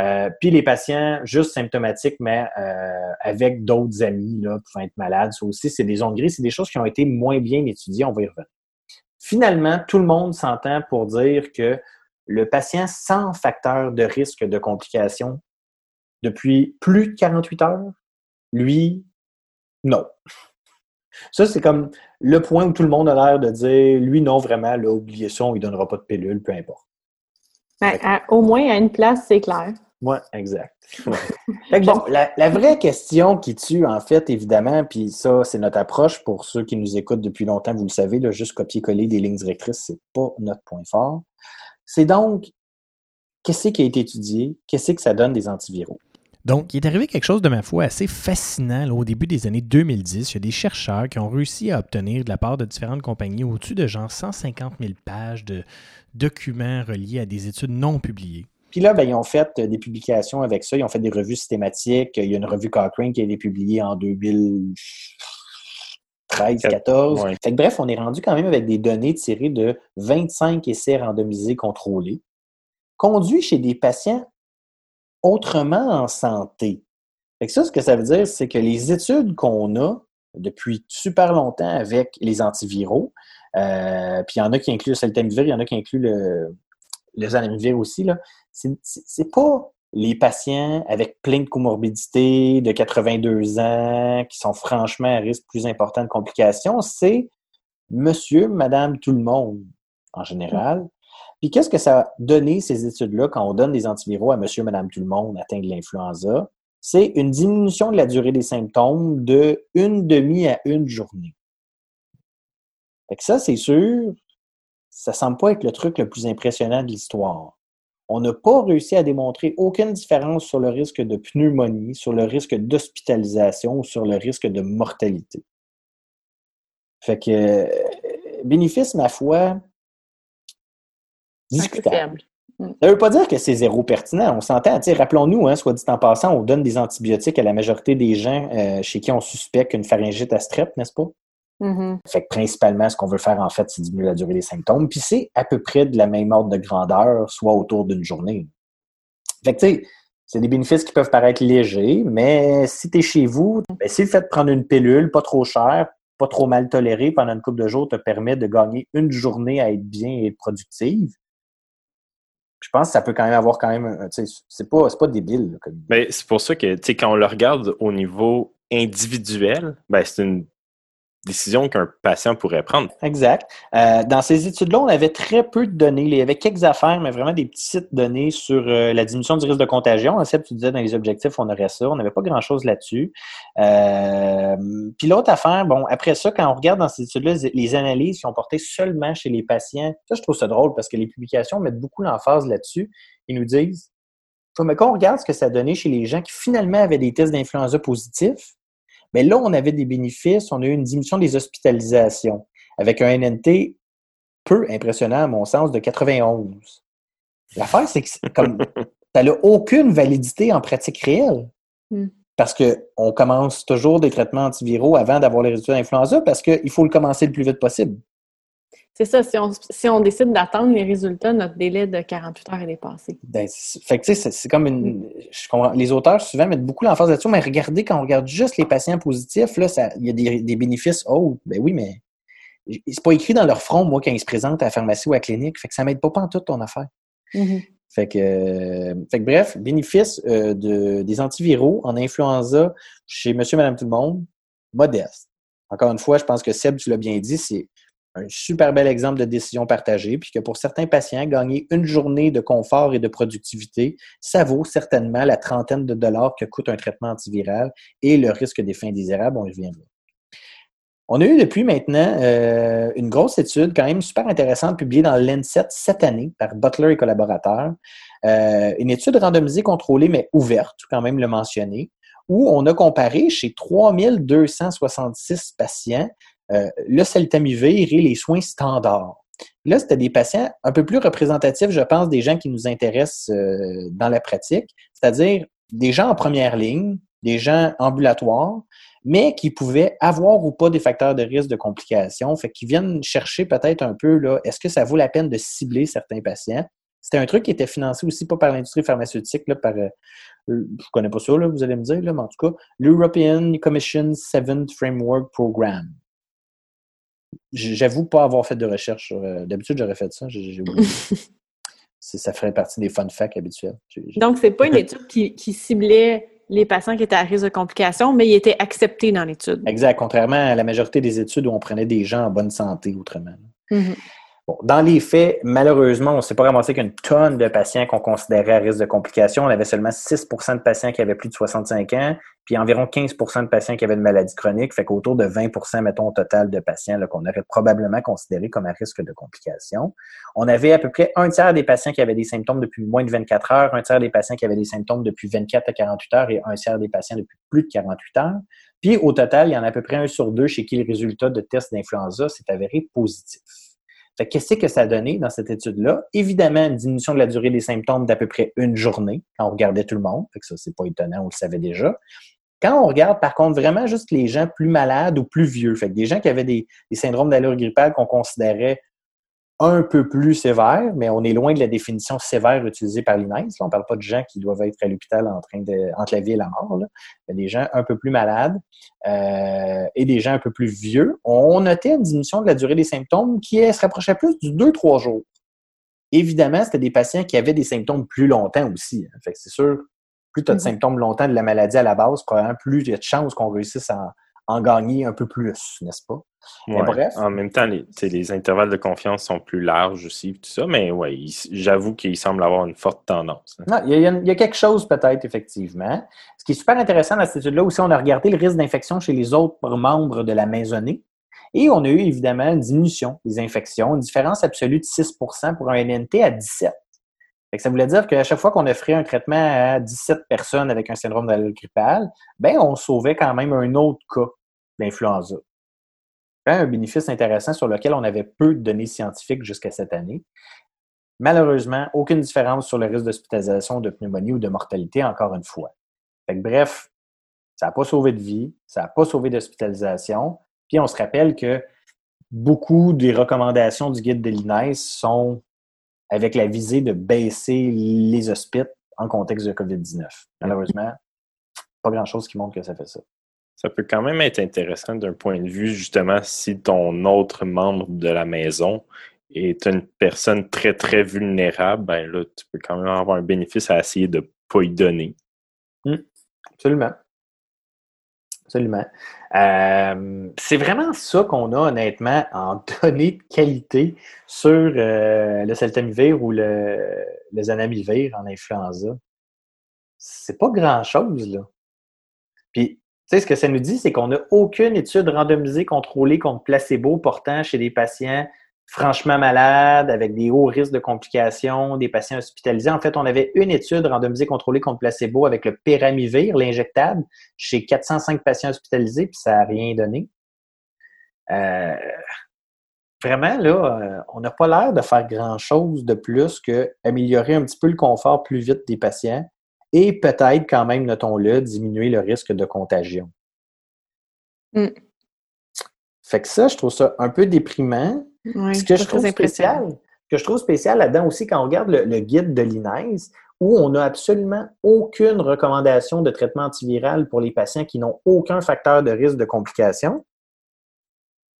Euh, puis les patients juste symptomatiques, mais euh, avec d'autres amis là, pouvant être malades, ça aussi, c'est des zones grises, c'est des choses qui ont été moins bien étudiées, on va y revenir. Finalement, tout le monde s'entend pour dire que le patient sans facteur de risque de complication depuis plus de 48 heures, lui, non. Ça, c'est comme le point où tout le monde a l'air de dire, lui, non, vraiment, là, oubliez ça, on ne donnera pas de pilule, peu importe. Ben, au moins, à une place, c'est clair. Oui, exact. bon, la, vraie question qui tue, en fait, évidemment, puis ça, c'est notre approche pour ceux qui nous écoutent depuis longtemps, vous le savez, là, juste copier-coller des lignes directrices, c'est pas notre point fort. C'est donc, qu'est-ce qui a été étudié? Qu'est-ce que ça donne des antiviraux? Donc, il est arrivé quelque chose de ma foi assez fascinant au début des années 2010. Il y a des chercheurs qui ont réussi à obtenir de la part de différentes compagnies au-dessus de genre 150 000 pages de documents reliés à des études non publiées. Puis là, ben, ils ont fait des publications avec ça. Ils ont fait des revues systématiques. Il y a une revue Cochrane qui a été publiée en 2000. 13, 14. bref, on est rendu quand même avec des données tirées de 25 essais randomisés contrôlés, conduits chez des patients autrement en santé. Fait ça, ce que ça veut dire, c'est que les études qu'on a depuis super longtemps avec les antiviraux, euh, puis il y en a qui incluent le saltamivir, il y en a qui incluent le, le zanamivir aussi, là, c'est pas les patients avec plein de comorbidités de 82 ans qui sont franchement à risque plus important de complications, c'est monsieur, madame, tout le monde en général. Puis qu'est-ce que ça a donné, ces études-là, quand on donne des antiviraux à monsieur, madame, tout le monde atteint de l'influenza? C'est une diminution de la durée des symptômes de une demi à une journée. Fait que ça, c'est sûr, ça semble pas être le truc le plus impressionnant de l'histoire on n'a pas réussi à démontrer aucune différence sur le risque de pneumonie, sur le risque d'hospitalisation ou sur le risque de mortalité. Fait que, euh, bénéfice, ma foi, discutable. Ça ne veut pas dire que c'est zéro pertinent. On s'entend. Rappelons-nous, hein, soit dit en passant, on donne des antibiotiques à la majorité des gens euh, chez qui on suspecte une pharyngite à strep, n'est-ce pas? Mm-hmm. Fait que principalement, ce qu'on veut faire, en fait, c'est diminuer la durée des symptômes. Puis c'est à peu près de la même ordre de grandeur, soit autour d'une journée. Fait que, tu sais, C'est des bénéfices qui peuvent paraître légers, mais si tu es chez vous, ben, si le fait de prendre une pilule pas trop chère, pas trop mal tolérée pendant une couple de jours te permet de gagner une journée à être bien et être productive, je pense que ça peut quand même avoir quand même. C'est pas, pas débile. Ben, c'est pour ça que quand on le regarde au niveau individuel, ben, c'est une décision qu'un patient pourrait prendre. Exact. Euh, dans ces études-là, on avait très peu de données. Il y avait quelques affaires, mais vraiment des petites données sur euh, la diminution du risque de contagion. En fait, tu disais dans les objectifs, on aurait ça. On n'avait pas grand-chose là-dessus. Euh, puis l'autre affaire, bon, après ça, quand on regarde dans ces études-là, les analyses qui ont porté seulement chez les patients, ça, je trouve ça drôle parce que les publications mettent beaucoup l'emphase là-dessus. Ils nous disent, mais quand on regarde ce que ça donné chez les gens qui finalement avaient des tests d'influenza positifs, mais là, on avait des bénéfices, on a eu une diminution des hospitalisations avec un NNT peu impressionnant, à mon sens, de 91. L'affaire, c'est que comme ça n'a aucune validité en pratique réelle. Hmm. Parce qu'on commence toujours des traitements antiviraux avant d'avoir les résultats d'influenza parce qu'il faut le commencer le plus vite possible. C'est ça, si on, si on décide d'attendre les résultats, notre délai de 48 heures est dépassé. Ben, fait que tu sais, c'est comme une. les auteurs souvent mettent beaucoup l'emphase là-dessus, mais regardez, quand on regarde juste les patients positifs, là, il y a des, des, bénéfices. Oh, ben oui, mais c'est pas écrit dans leur front, moi, quand ils se présentent à la pharmacie ou à la clinique. Fait que ça m'aide pas, pas en toute ton affaire. Mm-hmm. Fait que, fait que bref, bénéfice euh, de, des antiviraux en influenza chez monsieur, madame, tout le monde, modeste. Encore une fois, je pense que Seb, tu l'as bien dit, c'est un super bel exemple de décision partagée, puis que pour certains patients, gagner une journée de confort et de productivité, ça vaut certainement la trentaine de dollars que coûte un traitement antiviral et le risque des fins indésirables, on y reviendra. On a eu depuis maintenant euh, une grosse étude quand même super intéressante publiée dans l'Lancet cette année par Butler et collaborateurs. Euh, une étude randomisée, contrôlée, mais ouverte, quand même le mentionner, où on a comparé chez 3266 patients euh, le celtamivir et les soins standards. Là, c'était des patients un peu plus représentatifs, je pense, des gens qui nous intéressent euh, dans la pratique, c'est-à-dire des gens en première ligne, des gens ambulatoires, mais qui pouvaient avoir ou pas des facteurs de risque de complications, fait qu'ils viennent chercher peut-être un peu, est-ce que ça vaut la peine de cibler certains patients? C'était un truc qui était financé aussi pas par l'industrie pharmaceutique, là, par, euh, je connais pas ça, là, vous allez me dire, là, mais en tout cas, l'European Commission Seventh Framework Program. J'avoue pas avoir fait de recherche. Euh, d'habitude, j'aurais fait ça. J'ai oublié. ça ferait partie des fun facts habituels. Donc, c'est pas une étude qui, ciblait les patients qui étaient à risque de complications, mais il était accepté dans l'étude. Exact. Contrairement à la majorité des études où on prenait des gens en bonne santé autrement. Dans les faits, malheureusement, on ne s'est pas ramassé qu'une tonne de patients qu'on considérait à risque de complications. On avait seulement 6% de patients qui avaient plus de 65 ans, puis environ 15% de patients qui avaient une maladie chronique, fait qu'autour de 20% mettons, au total de patients qu'on aurait probablement considéré comme à risque de complications. On avait à peu près un tiers des patients qui avaient des symptômes depuis moins de 24 heures, un tiers des patients qui avaient des symptômes depuis 24 à 48 heures et un tiers des patients depuis plus de 48 heures. Puis au total, il y en a à peu près un sur deux chez qui le résultat de test d'influenza s'est avéré positif qu'est-ce que ça a donné dans cette étude-là? Évidemment, une diminution de la durée des symptômes d'à peu près une journée quand on regardait tout le monde. Fait que ça, c'est pas étonnant, on le savait déjà. Quand on regarde, par contre, vraiment juste les gens plus malades ou plus vieux, fait que des gens qui avaient des, syndromes d'allure grippale qu'on considérait un peu plus sévère, mais on est loin de la définition sévère utilisée par l'INES. On ne parle pas de gens qui doivent être à l'hôpital en train de, entre la vie et la mort. Là. Des gens un peu plus malades euh, et des gens un peu plus vieux. On notait une diminution de la durée des symptômes qui se rapprochait plus du 2-3 jours. Évidemment, c'était des patients qui avaient des symptômes plus longtemps aussi. Hein. Fait c'est sûr, plus tu as de mm-hmm. symptômes longtemps de la maladie à la base, probablement plus il y a de chances qu'on réussisse à en gagner un peu plus, n'est-ce pas? Bref. En même temps, les, les, intervalles de confiance sont plus larges aussi, tout ça, mais oui, j'avoue qu'il semble avoir une forte tendance. Hein. Non, il y, a, quelque chose peut-être, effectivement. Ce qui est super intéressant dans cette étude-là aussi, on a regardé le risque d'infection chez les autres membres de la maisonnée. Et on a eu évidemment une diminution des infections, une différence absolue de 6% pour un NNT à 17. ça voulait dire qu'à chaque fois qu'on offrait un traitement à 17 personnes avec un syndrome d'allure grippale, ben on sauvait quand même un autre cas d'influenza un bénéfice intéressant sur lequel on avait peu de données scientifiques jusqu'à cette année. Malheureusement, aucune différence sur le risque d'hospitalisation, de pneumonie ou de mortalité, encore une fois. bref, ça n'a pas sauvé de vie, ça n'a pas sauvé d'hospitalisation. Puis on se rappelle que beaucoup des recommandations du guide de l'INES sont avec la visée de baisser les hospices en contexte de COVID-19. Malheureusement, pas grand-chose qui montre que ça fait ça. Ça peut quand même être intéressant d'un point de vue, justement, si ton autre membre de la maison est une personne très, très vulnérable, ben là, tu peux quand même avoir un bénéfice à essayer de ne pas y donner. Mmh. Absolument. Absolument. Euh, c'est vraiment ça qu'on a honnêtement en données de qualité sur euh, le celtamivir ou le, le zanamivir en influenza. C'est pas grand-chose, là. Puis, sais, ce que ça nous dit, c'est qu'on n'a aucune étude randomisée contrôlée contre placebo portant chez des patients franchement malades, avec des hauts risques de complications, des patients hospitalisés. En fait, on avait une étude randomisée contrôlée contre placebo avec le péramivir, l'injectable, chez 405 patients hospitalisés, puis ça n'a rien donné. Euh, vraiment, là, euh, on n'a pas l'air de faire grand-chose de plus que améliorer un petit peu le confort plus vite des patients et peut-être quand même, notons-le, diminuer le risque de contagion. Mm. Fait que ça, je trouve ça un peu déprimant. Ce que je trouve spécial, que je trouve spécial là-dedans aussi, quand on regarde le, le guide de l'INES, où on n'a absolument aucune recommandation de traitement antiviral pour les patients qui n'ont aucun facteur de risque de complication,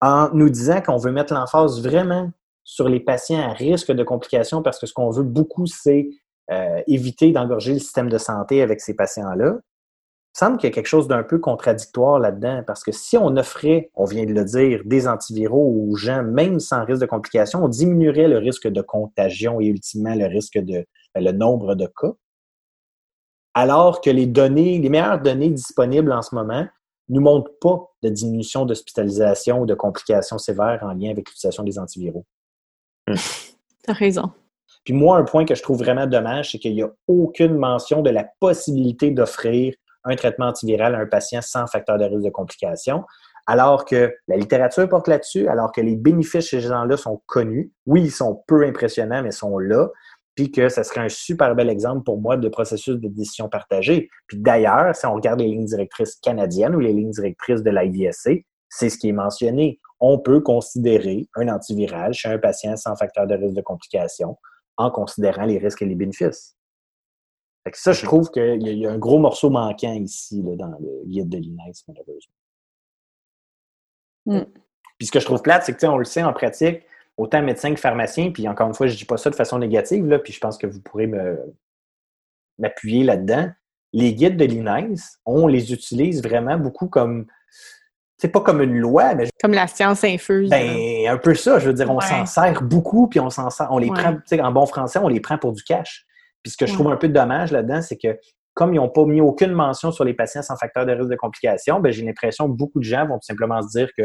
en nous disant qu'on veut mettre l'emphase vraiment sur les patients à risque de complications parce que ce qu'on veut beaucoup, c'est euh, éviter d'engorger le système de santé avec ces patients-là. Il semble qu'il y a quelque chose d'un peu contradictoire là-dedans parce que si on offrait, on vient de le dire, des antiviraux aux gens, même sans risque de complications, on diminuerait le risque de contagion et ultimement le risque de le nombre de cas. Alors que les données, les meilleures données disponibles en ce moment nous montrent pas de diminution d'hospitalisation ou de complications sévères en lien avec l'utilisation des antiviraux. T'as raison. Puis moi, un point que je trouve vraiment dommage, c'est qu'il n'y a aucune mention de la possibilité d'offrir un traitement antiviral à un patient sans facteur de risque de complication, alors que la littérature porte là-dessus, alors que les bénéfices chez ces gens-là sont connus. Oui, ils sont peu impressionnants, mais sont là. Puis que ça serait un super bel exemple pour moi de processus de décision partagée. Puis d'ailleurs, si on regarde les lignes directrices canadiennes ou les lignes directrices de l'IDSC, c'est ce qui est mentionné. On peut considérer un antiviral chez un patient sans facteur de risque de complication en considérant les risques et les bénéfices. Fait que ça, je trouve qu'il y, y a un gros morceau manquant ici là, dans le guide de l'INES, malheureusement. Mm. Puis ce que je trouve plate, c'est que tu sais, on le sait en pratique, autant médecin que pharmacien, puis encore une fois, je dis pas ça de façon négative, là, puis je pense que vous pourrez me m'appuyer là-dedans. Les guides de l'INES, on les utilise vraiment beaucoup comme c'est pas comme une loi, mais Comme la science infuse. ben, un peu ça. Je veux dire, on Ouais. s'en sert beaucoup, puis on s'en sert, on les Ouais. prend, tu sais, en bon français, on les prend pour du cash. Puis ce que je Ouais. trouve un peu dommage là-dedans, c'est que comme ils n'ont pas mis aucune mention sur les patients sans facteur de risque de complication, ben, j'ai l'impression que beaucoup de gens vont tout simplement se dire que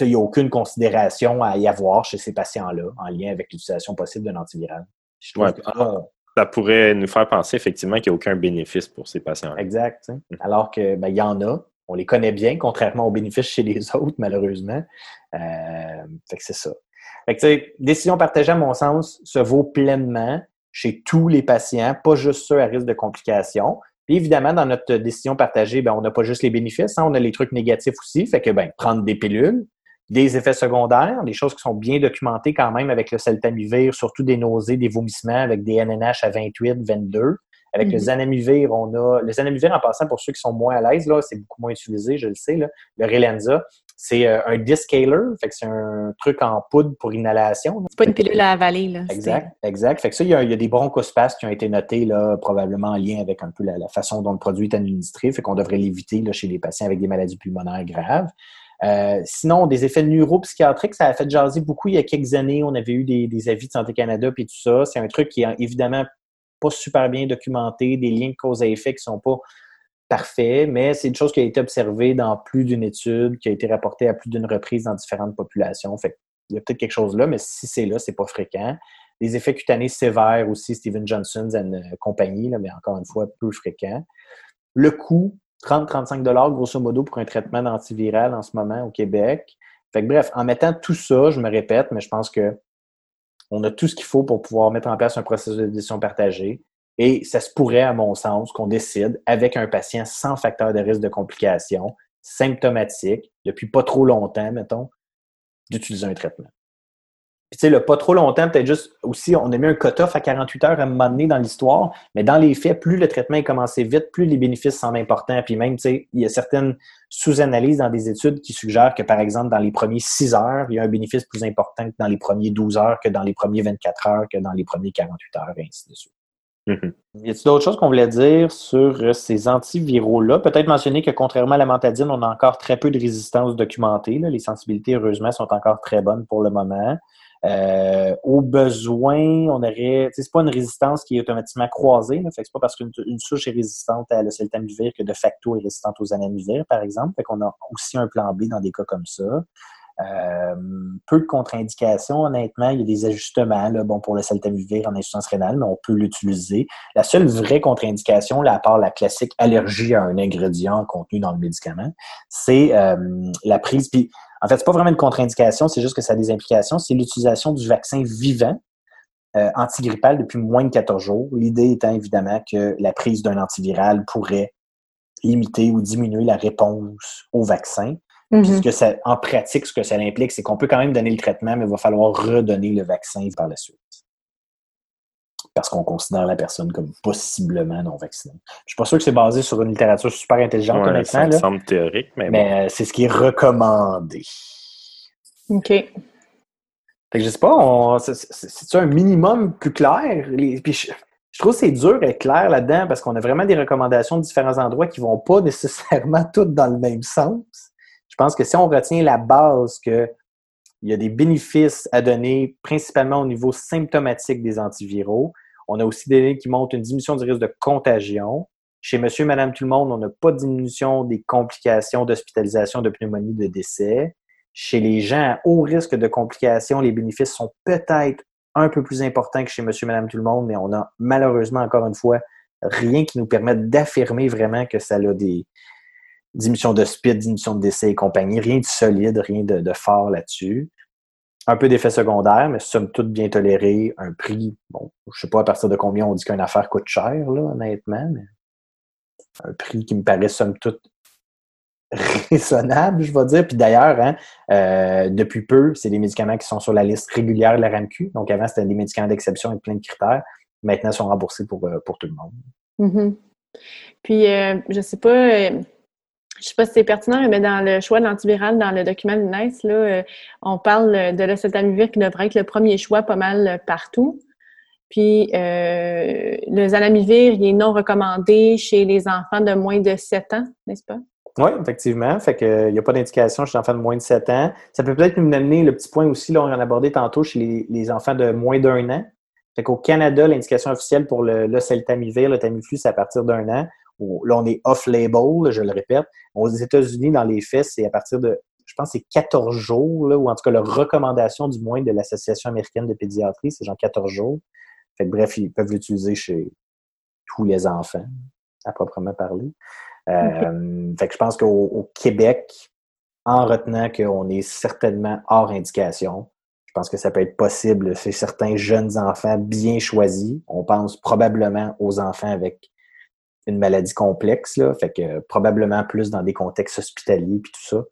il n'y a aucune considération à y avoir chez ces patients-là en lien avec l'utilisation possible d'un antiviral. Je trouve Ouais. que ça, Ça pourrait nous faire penser effectivement qu'il n'y a aucun bénéfice pour ces patients. Exact. sais. Alors que ben, il y en a. On les connaît bien, contrairement aux bénéfices chez les autres, malheureusement. Euh, fait que c'est ça. Fait que, décision partagée, à mon sens, se vaut pleinement chez tous les patients, pas juste ceux à risque de complications. Évidemment, dans notre décision partagée, ben, on n'a pas juste les bénéfices, hein, on a les trucs négatifs aussi. Fait que ben, prendre des pilules, des effets secondaires, des choses qui sont bien documentées quand même avec le celtamivir, surtout des nausées, des vomissements avec des NNH à 28, 22. Avec le Mhm. zanamivir, on a. Le zanamivir, en passant, pour ceux qui sont moins à l'aise, là, c'est beaucoup moins utilisé, je le sais. Là. Le Relenza, c'est euh, un discaler, fait que c'est un truc en poudre pour inhalation. C'est pas une pilule à avaler. Là. Exact, exact. Fait que ça, il y a, il y a des bronchospasmes qui ont été notés, là, probablement en lien avec un peu la, la façon dont le produit est administré. Fait qu'on devrait l'éviter là, chez les patients avec des maladies pulmonaires graves. Euh, sinon, des effets neuropsychiatriques, ça a fait jaser beaucoup il y a quelques années. On avait eu des, des avis de Santé Canada puis tout ça. C'est un truc qui est évidemment pas super bien documenté, des liens de cause à effet qui sont pas parfaits, mais c'est une chose qui a été observée dans plus d'une étude, qui a été rapportée à plus d'une reprise dans différentes populations. Fait il y a peut-être quelque chose là, mais si c'est là, c'est pas fréquent. Les effets cutanés sévères aussi, Steven Johnson et euh, compagnie, là, mais encore une fois, peu fréquent. Le coût, 30-35 grosso modo pour un traitement d'antiviral en ce moment au Québec. Fait que, bref, en mettant tout ça, je me répète, mais je pense que on a tout ce qu'il faut pour pouvoir mettre en place un processus de décision partagée. Et ça se pourrait, à mon sens, qu'on décide avec un patient sans facteur de risque de complication, symptomatique, depuis pas trop longtemps, mettons, d'utiliser un traitement. Puis, tu sais, le pas trop longtemps, peut-être juste aussi, on a mis un cut-off à 48 heures à un moment donné dans l'histoire, mais dans les faits, plus le traitement est commencé vite, plus les bénéfices semblent importants. Puis même, tu sais, il y a certaines sous-analyses dans des études qui suggèrent que, par exemple, dans les premiers 6 heures, il y a un bénéfice plus important que dans les premiers 12 heures, que dans les premiers 24 heures, que dans les premiers 48 heures, et ainsi de suite. Mhm. Y a-t-il d'autres choses qu'on voulait dire sur euh, ces antiviraux-là? Peut-être mentionner que contrairement à la mantadine, on a encore très peu de résistance documentée. là. Les sensibilités, heureusement, sont encore très bonnes pour le moment. Euh, au besoin, on aurait. C'est pas une résistance qui est automatiquement croisée. Là, fait que c'est pas parce qu'une une souche est résistante à l'oseltamivir que de facto est résistante aux anamivir, par exemple. Fait qu'on a aussi un plan B dans des cas comme ça. Euh, peu de contre-indications, honnêtement. Il y a des ajustements là, bon, pour le saltamivir en insuffisance rénale, mais on peut l'utiliser. La seule vraie contre-indication, là, à part la classique allergie à un ingrédient contenu dans le médicament, c'est euh, la prise. Puis, en fait, c'est pas vraiment une contre-indication, c'est juste que ça a des implications. C'est l'utilisation du vaccin vivant euh, antigrippal depuis moins de 14 jours. L'idée étant évidemment que la prise d'un antiviral pourrait limiter ou diminuer la réponse au vaccin. Puisque ça, en pratique, ce que ça implique, c'est qu'on peut quand même donner le traitement, mais il va falloir redonner le vaccin par la suite. Parce qu'on considère la personne comme possiblement non vaccinée. Je suis pas sûr que c'est basé sur une littérature super intelligente, Ouais, honnêtement, ça me semble théorique, mais, bon. mais c'est ce qui est recommandé. OK. Fait que je sais pas, on- c'est- un minimum plus clair? Les- puis je, je trouve que c'est dur d'être clair là-dedans parce qu'on a vraiment des recommandations de différents endroits qui vont pas nécessairement toutes dans le même sens. Je pense que si on retient la base que il y a des bénéfices à donner principalement au niveau symptomatique des antiviraux, on a aussi des données qui montrent une diminution du risque de contagion. Chez monsieur, madame, tout le monde, on n'a pas de diminution des complications d'hospitalisation, de pneumonie, de décès. Chez les gens à haut risque de complications, les bénéfices sont peut-être un peu plus importants que chez monsieur, madame, tout le monde, mais on a malheureusement, encore une fois, rien qui nous permette d'affirmer vraiment que ça a des diminutions de speed, de décès et compagnie. Rien de solide, rien de fort là-dessus. Un peu d'effets secondaires, mais somme toute bien toléré. Un prix, bon, je sais pas à partir de combien on dit qu'une affaire coûte cher, là, honnêtement, mais un prix qui me paraît somme toute raisonnable, je vais dire. Puis d'ailleurs, hein, euh, depuis peu, c'est des médicaments qui sont sur la liste régulière de la RAMQ. Donc avant, c'était des médicaments d'exception avec plein de critères. Maintenant, ils sont remboursés pour, euh, tout le monde. Mhm. Puis, euh, je sais pas, euh, je sais pas si c'est pertinent, mais dans le choix de l'antiviral, dans le document de l'INES, là, euh, on parle de l'oseltamivir qui devrait être le premier choix pas mal euh, partout. Puis, euh, le zanamivir, il est non recommandé chez les enfants de moins de 7 ans, n'est-ce pas? Oui, effectivement. Fait que, il n'y a pas d'indication chez les enfants de moins de 7 ans. Ça peut peut-être nous amener le petit point aussi, là, on en a abordé tantôt, chez les, les enfants de moins d'un an. Fait qu'au Canada, l'indication officielle pour le, le le Tamiflu, c'est à partir d'un an. Là, on est off-label, je le répète. Aux États-Unis, dans les faits, c'est à partir de, je pense, c'est 14 jours, là, ou en tout cas, la recommandation du moins de l'Association américaine de pédiatrie, c'est genre 14 jours. Fait que, bref, ils peuvent l'utiliser chez tous les enfants, à proprement parler. Euh, Fait que je pense qu'au au Québec, en retenant qu'on est certainement hors indication, je pense que ça peut être possible chez certains jeunes enfants bien choisis. On pense probablement aux enfants avec une maladie complexe, là, fait que probablement plus dans des contextes hospitaliers puis tout ça.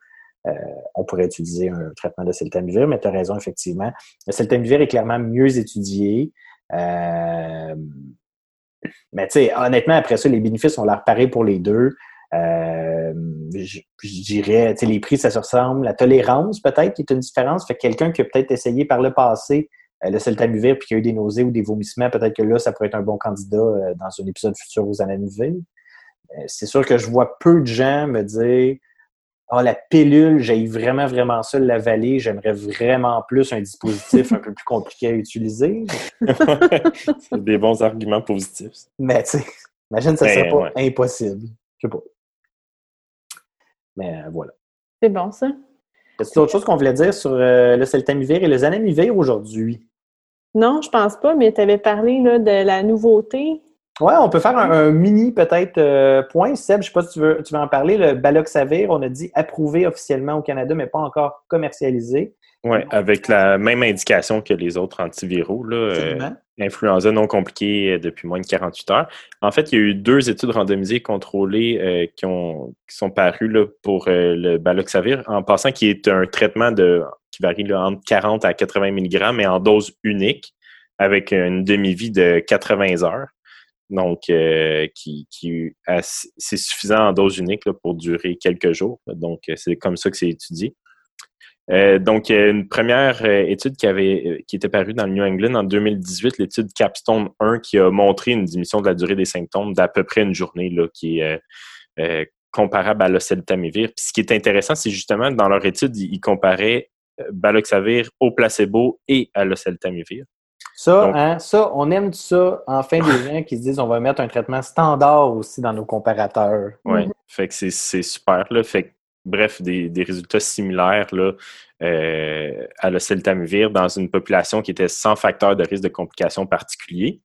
euh, on pourrait utiliser un traitement de celtamivir, mais tu as raison, effectivement. Le celtamivir est clairement mieux étudié. Euh, mais tu sais, honnêtement, après ça, les bénéfices ont l'air pareils pour les deux. Euh, je je dirais, tu sais, les prix, ça se ressemble. La tolérance, peut-être, qui est une différence. Fait que quelqu'un qui a peut-être essayé par le passé euh, le celtamivir puis qui a eu des nausées ou des vomissements, peut-être que là, ça pourrait être un bon candidat euh, dans un épisode futur aux anamivir. Euh, c'est sûr que je vois peu de gens me dire Ah, la pilule, j'ai vraiment, vraiment ça l'avaler. J'aimerais vraiment plus un dispositif un peu plus compliqué à utiliser. c'est des bons arguments positifs. Mais tu sais, imagine, ça Ben, serait pas ouais. impossible. Je sais pas. Mais euh, voilà. C'est bon, ça? Y a autre chose qu'on voulait dire sur euh, le celtamivir et le zanamivir aujourd'hui? Non, je pense pas, mais tu avais parlé là, de la nouveauté. Ouais, on peut faire un, un mini peut-être euh, point. Seb, je sais pas si tu veux, tu veux en parler. Le Baloxavir, on a dit approuvé officiellement au Canada, mais pas encore commercialisé. Oui, avec la même indication que les autres antiviraux, là, euh, influenza non compliquée euh, depuis moins de 48 heures. En fait, il y a eu deux études randomisées et contrôlées euh, qui, ont, qui sont parues là, pour euh, le baloxavir, en passant qui est un traitement de, qui qui varie là, entre 40 à 80 mg, mais en dose unique, avec une demi-vie de 80 heures. Donc, euh, qui, qui c'est suffisant en dose unique là, pour durer quelques jours. Donc, c'est comme ça que c'est étudié. Euh, donc, une première euh, étude qui avait euh, qui était parue dans le New England en 2018, l'étude Capstone 1, qui a montré une diminution de la durée des symptômes d'à peu près une journée, là, qui est comparable à l'oseltamivir. Puis ce qui est intéressant, c'est justement dans leur étude, ils, comparaient baloxavir au placebo et à l'oseltamivir. Ça, hein, ça, on aime ça. Enfin, des gens qui se disent on va mettre un traitement standard aussi dans nos comparateurs. Oui, fait que c'est super. Là. Fait bref, des, résultats similaires là, euh, à l'oseltamivir dans une population qui était sans facteur de risque de complications particuliers.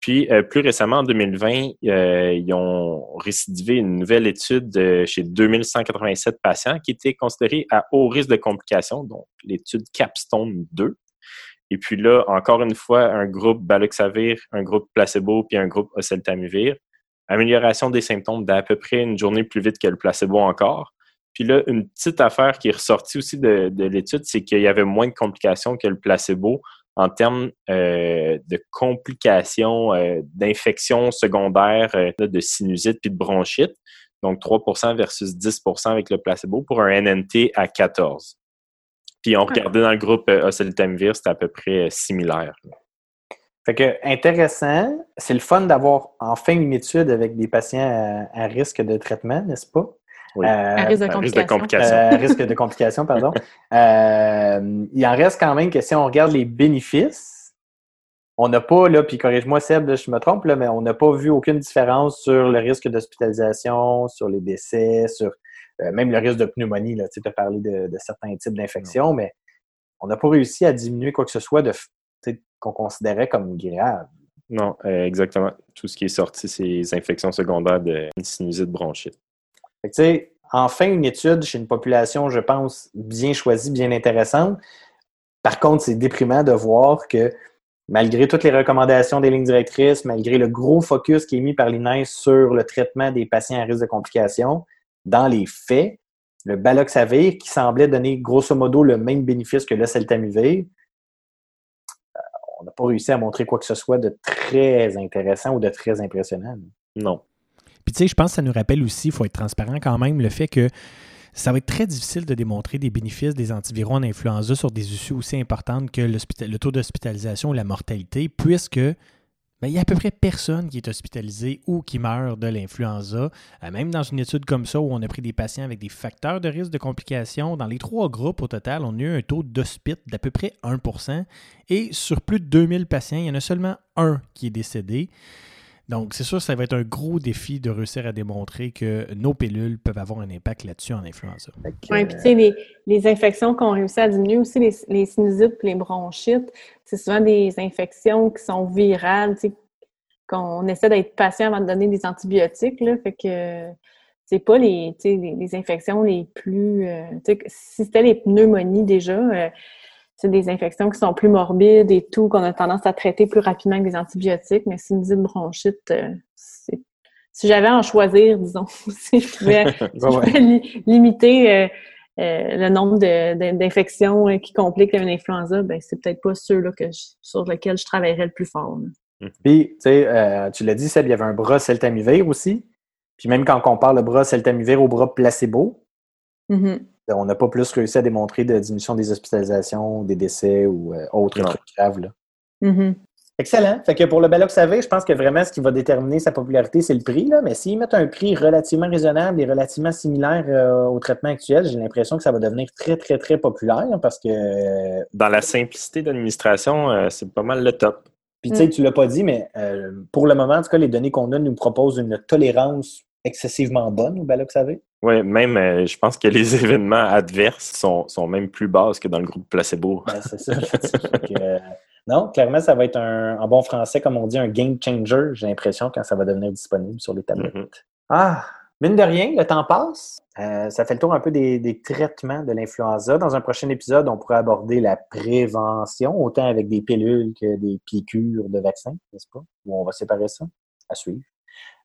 Puis, euh, plus récemment, en 2020, euh, ils ont récidivé une nouvelle étude chez 2187 patients qui étaient considérés à haut risque de complications, donc l'étude Capstone 2. Et puis là, encore une fois, un groupe baloxavir, un groupe placebo, puis un groupe oseltamivir. Amélioration des symptômes d'à peu près une journée plus vite que le placebo encore. Puis là, une petite affaire qui est ressortie aussi de, l'étude, c'est qu'il y avait moins de complications que le placebo en termes euh, de complications, euh, d'infections secondaires euh, de sinusite puis de bronchite. Donc 3% versus 10% avec le placebo pour un NNT à 14. Puis on regardait dans le groupe oseltamivir, c'était à peu près similaire. Fait que intéressant, c'est le fun d'avoir enfin une étude avec des patients à risque de traitement, n'est-ce pas? Oui. Euh, risque de complications. Euh, risque de complications, pardon. Euh, il en reste quand même que si on regarde les bénéfices, on n'a pas, là, puis corrige-moi Seb, je me trompe, là, mais on n'a pas vu aucune différence sur le risque d'hospitalisation, sur les décès, sur même le risque de pneumonie. Là, tu as parlé de, de certains types d'infections, mais on n'a pas réussi à diminuer quoi que ce soit de qu'on considérait comme grave. Non, exactement. Tout ce qui est sorti, c'est les infections secondaires de sinusite bronchite. Enfin, une étude chez une population, je pense, bien choisie, bien intéressante. Par contre, c'est déprimant de voir que malgré toutes les recommandations des lignes directrices, malgré le gros focus qui est mis par l'INES sur le traitement des patients à risque de complications, dans les faits, le baloxavir, qui semblait donner grosso modo le même bénéfice que le celtamivir, euh, on n'a pas réussi à montrer quoi que ce soit de très intéressant ou de très impressionnant. Non. Tu sais, je pense que ça nous rappelle aussi, il faut être transparent quand même, le fait que ça va être très difficile de démontrer des bénéfices des antiviraux en influenza sur des issues aussi importantes que le taux d'hospitalisation ou la mortalité, puisque ben, il y a à peu près personne qui est hospitalisé ou qui meurt de l'influenza. Euh, même dans une étude comme ça où on a pris des patients avec des facteurs de risque de complications, dans les trois groupes au total, on a eu un taux d'hospit d'à peu près 1% Et sur plus de 2000 patients, il y en a seulement un qui est décédé. Donc, c'est sûr, ça va être un gros défi de réussir à démontrer que nos pilules peuvent avoir un impact là-dessus en influenza. Oui, puis tu sais, les, les, infections qu'on réussit à diminuer aussi, les, les sinusites et les bronchites, c'est souvent des infections qui sont virales, tu sais, qu'on essaie d'être patient avant de donner des antibiotiques, là, fait que c'est pas les, les, les, infections les plus... Euh, si c'était les pneumonies déjà... Euh, c'est des infections qui sont plus morbides et tout, qu'on a tendance à traiter plus rapidement avec des antibiotiques, mais sinusite bronchite, euh, si j'avais à en choisir, disons, si je pouvais, limiter euh, euh, le nombre d'infections qui compliquent une influenza, ben c'est peut-être pas ceux-là que sur lesquels je travaillerais le plus fort. Mm-hmm. Puis, tu sais, tu l'as dit, Seb, il y avait un bras celtamivir aussi. Puis même quand on parle le bras celtamivir au bras placebo, mm-hmm on n'a pas plus réussi à démontrer de diminution des hospitalisations, des décès ou euh, autres trucs graves. Mm-hmm. Excellent. Fait que pour le Baloxavir, je pense que vraiment ce qui va déterminer sa popularité, c'est le prix. Là. Mais s'ils mettent un prix relativement raisonnable et relativement similaire euh, au traitement actuel, j'ai l'impression que ça va devenir très, très, très populaire parce que. Dans la simplicité d'administration, euh, c'est pas mal le top. Puis tu sais, mm. tu l'as pas dit, mais pour le moment, en tout cas, les données qu'on a nous proposent une tolérance excessivement bonne au Baloxavir. Oui, même, euh, je pense que les événements adverses sont, sont, même plus basses que dans le groupe placebo. Ben, c'est ça. Euh, non, clairement, ça va être un, en bon français, comme on dit, un game changer, j'ai l'impression, quand ça va devenir disponible sur les tablettes. Mm-hmm. Ah, mine de rien, le temps passe. Euh, ça fait le tour un peu des, des traitements de l'influenza. Dans un prochain épisode, on pourrait aborder la prévention, autant avec des pilules que des piqûres de vaccins, n'est-ce pas? Où on va séparer ça? À suivre.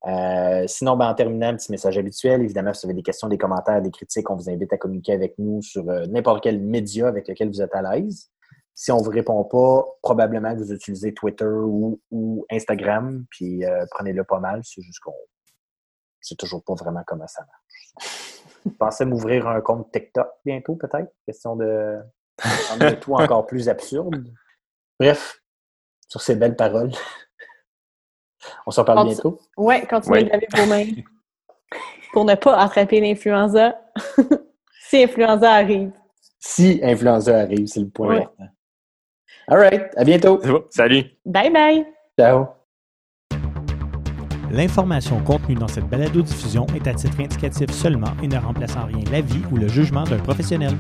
Euh, sinon, ben, en terminant, un petit message habituel. Évidemment, si vous avez des questions, des commentaires, des critiques, on vous invite à communiquer avec nous sur euh, n'importe quel média avec lequel vous êtes à l'aise. Si on ne vous répond pas, probablement que vous utilisez Twitter ou, Instagram, puis euh, prenez-le pas mal. C'est juste qu'on c'est toujours pas vraiment comment ça marche. Pensais m'ouvrir un compte TikTok bientôt, peut-être. Question de tout encore plus absurde. Bref, sur ces belles paroles. On s'en parle bientôt. Oui, continuez de laver vos mains pour ne pas attraper l'influenza si l'influenza arrive. Si influenza arrive, c'est le point important. All right, à bientôt. Salut. Bye bye. Ciao. L'information contenue dans cette balado-diffusion est à titre indicatif seulement et ne remplace en rien l'avis ou le jugement d'un professionnel.